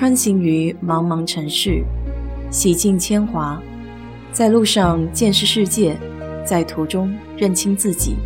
穿行于茫茫城市，洗尽铅华，在路上见识世界，在途中认清自己。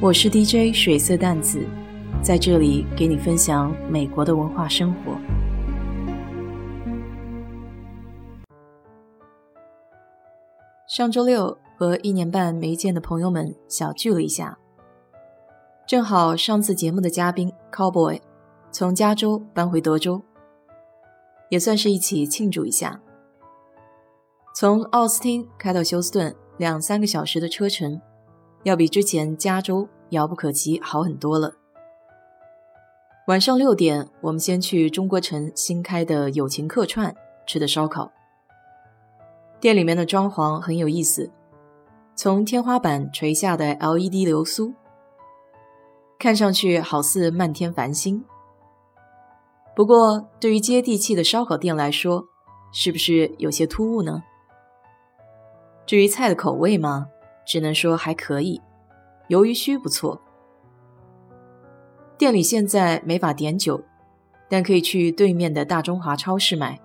我是 DJ 水色淡子，在这里给你分享美国的文化生活。上周六和一年半没见的朋友们小聚了一下，正好上次节目的嘉宾 Cowboy 从加州搬回德州。也算是一起庆祝一下。从奥斯汀开到休斯顿，两三个小时的车程，要比之前加州遥不可及好很多了。晚上六点，我们先去中国城新开的友情客串吃的烧烤。店里面的装潢很有意思，从天花板垂下的 LED 流苏，看上去好似漫天繁星。不过，对于接地气的烧烤店来说，是不是有些突兀呢？至于菜的口味嘛，只能说还可以，鱿鱼须不错。店里现在没法点酒，但可以去对面的大中华超市买。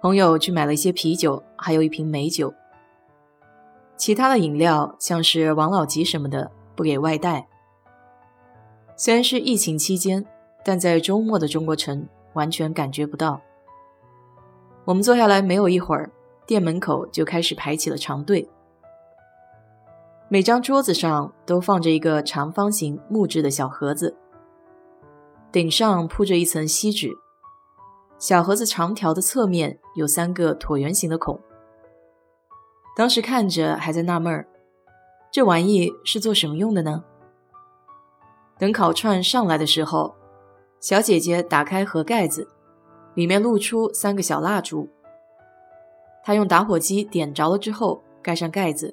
朋友去买了一些啤酒，还有一瓶美酒。其他的饮料，像是王老吉什么的，不给外带。虽然是疫情期间。但在周末的中国城完全感觉不到。我们坐下来没有一会儿，店门口就开始排起了长队。每张桌子上都放着一个长方形木质的小盒子，顶上铺着一层锡纸。小盒子长条的侧面有三个椭圆形的孔。当时看着还在纳闷儿，这玩意是做什么用的呢？等烤串上来的时候。小姐姐打开盒盖子，里面露出三个小蜡烛。她用打火机点着了之后，盖上盖子，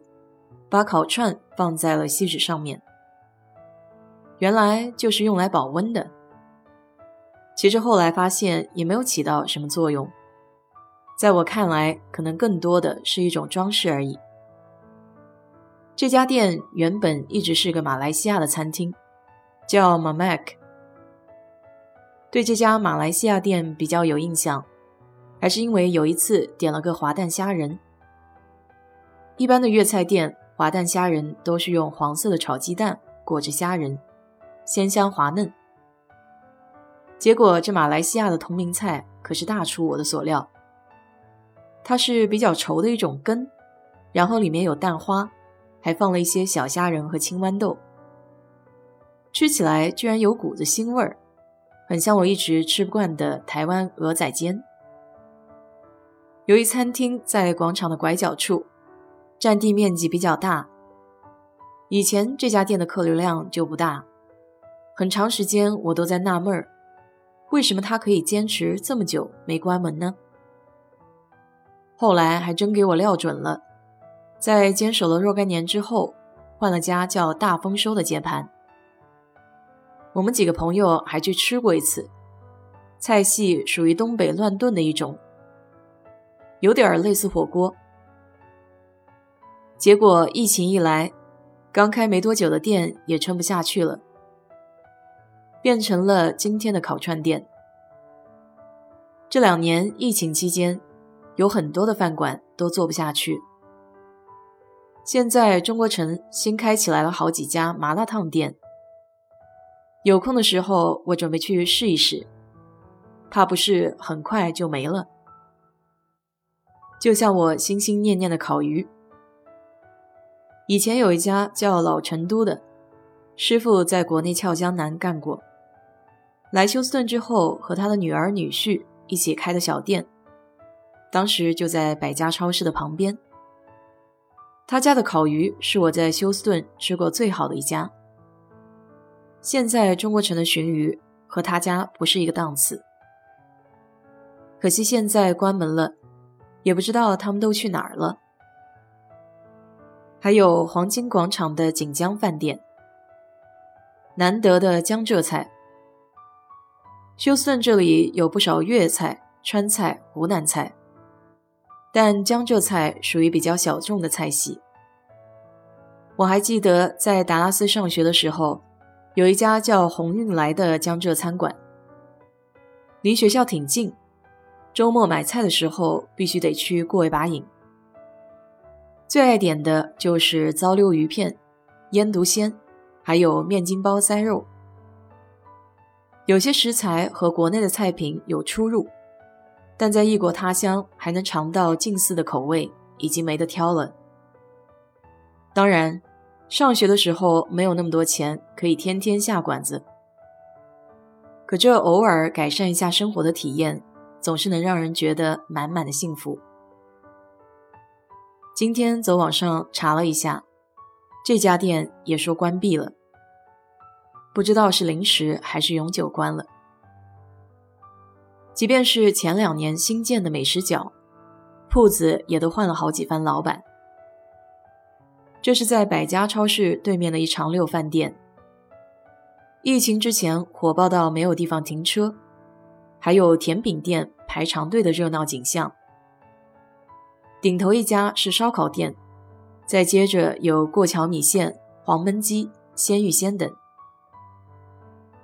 把烤串放在了锡纸上面。原来就是用来保温的。其实后来发现也没有起到什么作用，在我看来，可能更多的是一种装饰而已。这家店原本一直是个马来西亚的餐厅，叫 Mamak。对这家马来西亚店比较有印象，还是因为有一次点了个滑蛋虾仁。一般的粤菜店滑蛋虾仁都是用黄色的炒鸡蛋裹着虾仁，鲜香滑嫩。结果这马来西亚的同名菜可是大出我的所料，它是比较稠的一种根，然后里面有蛋花，还放了一些小虾仁和青豌豆，吃起来居然有股子腥味儿。很像我一直吃不惯的台湾鹅仔煎。由于餐厅在广场的拐角处，占地面积比较大，以前这家店的客流量就不大。很长时间我都在纳闷儿，为什么他可以坚持这么久没关门呢？后来还真给我料准了，在坚守了若干年之后，换了家叫大丰收的接盘。我们几个朋友还去吃过一次，菜系属于东北乱炖的一种，有点类似火锅。结果疫情一来，刚开没多久的店也撑不下去了，变成了今天的烤串店。这两年疫情期间，有很多的饭馆都做不下去。现在中国城新开起来了好几家麻辣烫店。有空的时候，我准备去试一试，怕不是很快就没了。就像我心心念念的烤鱼，以前有一家叫老成都的，师傅在国内俏江南干过，来休斯顿之后和他的女儿女婿一起开的小店，当时就在百家超市的旁边。他家的烤鱼是我在休斯顿吃过最好的一家。现在中国城的鲟鱼和他家不是一个档次，可惜现在关门了，也不知道他们都去哪儿了。还有黄金广场的锦江饭店，难得的江浙菜。休斯顿这里有不少粤菜、川菜、湖南菜，但江浙菜属于比较小众的菜系。我还记得在达拉斯上学的时候。有一家叫鸿运来的江浙餐馆，离学校挺近，周末买菜的时候必须得去过一把瘾。最爱点的就是糟溜鱼片、腌笃鲜，还有面筋包塞肉。有些食材和国内的菜品有出入，但在异国他乡还能尝到近似的口味，已经没得挑了。当然，上学的时候没有那么多钱可以天天下馆子，可这偶尔改善一下生活的体验，总是能让人觉得满满的幸福。今天走网上查了一下，这家店也说关闭了。不知道是临时还是永久关了。即便是前两年新建的美食角，铺子也都换了好几番老板。这是在百家超市对面的一长六饭店。疫情之前火爆到没有地方停车，还有甜品店排长队的热闹景象。顶头一家是烧烤店，再接着有过桥米线、黄焖鸡、鲜芋仙等。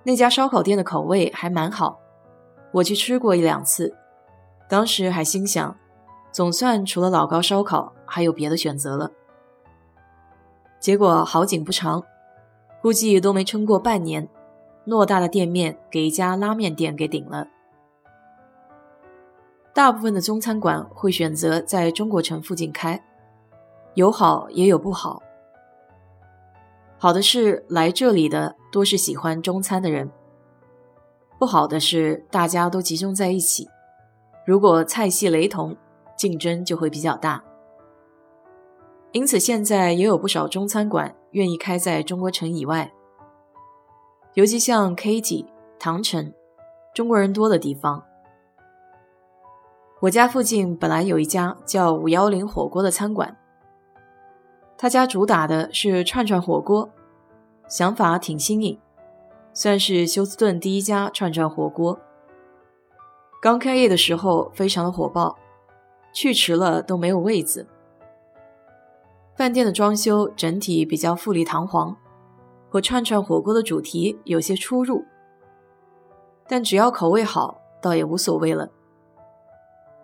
那家烧烤店的口味还蛮好，我去吃过一两次，当时还心想，总算除了老高烧烤还有别的选择了。结果好景不长，估计都没撑过半年，偌大的店面给一家拉面店给顶了。大部分的中餐馆会选择在中国城附近开，有好也有不好。好的是来这里的多是喜欢中餐的人，不好的是大家都集中在一起，如果菜系雷同，竞争就会比较大。因此现在也有不少中餐馆愿意开在中国城以外，尤其像 K T 唐城，中国人多的地方。我家附近本来有一家叫五幺零火锅的餐馆。他家主打的是串串火锅，想法挺新颖，算是休斯顿第一家串串火锅。刚开业的时候非常的火爆，去迟了都没有位子。饭店的装修整体比较富丽堂皇，和串串火锅的主题有些出入，但只要口味好，倒也无所谓了。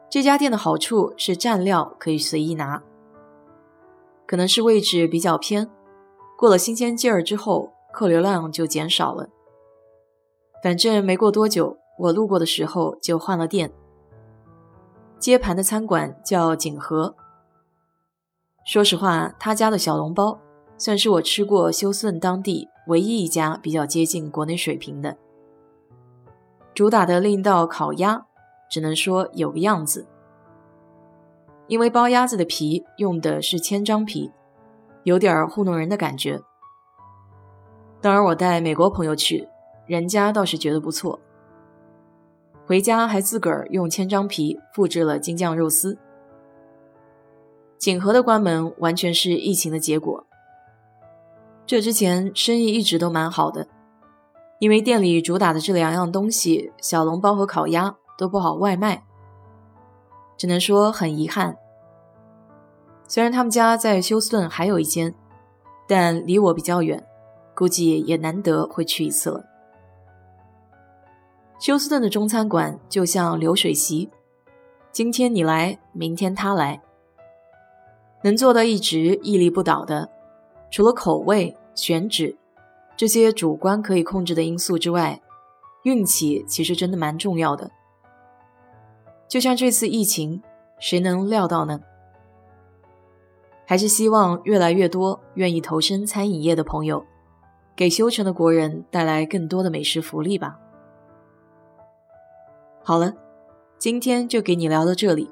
这家店的好处是蘸料可以随意拿。可能是位置比较偏，过了新鲜劲儿之后，客流量就减少了。反正没过多久，我路过的时候就换了店。接盘的餐馆叫锦和。说实话，他家的小笼包算是我吃过休斯顿当地唯一一家比较接近国内水平的。主打的另一道烤鸭，只能说有个样子。因为包鸭子的皮用的是千张皮，有点糊弄人的感觉。当然，我带美国朋友去，人家倒是觉得不错。回家还自个儿用千张皮复制了京酱肉丝。锦和的关门完全是疫情的结果。这之前生意一直都蛮好的，因为店里主打的这两样东西——小笼包和烤鸭都不好外卖。只能说很遗憾。虽然他们家在休斯顿还有一间，但离我比较远，估计也难得会去一次了。休斯顿的中餐馆就像流水席，今天你来，明天他来。能做到一直屹立不倒的，除了口味、选址这些主观可以控制的因素之外，运气其实真的蛮重要的。就像这次疫情，谁能料到呢？还是希望越来越多愿意投身餐饮业的朋友，给修城的国人带来更多的美食福利吧。好了，今天就给你聊到这里。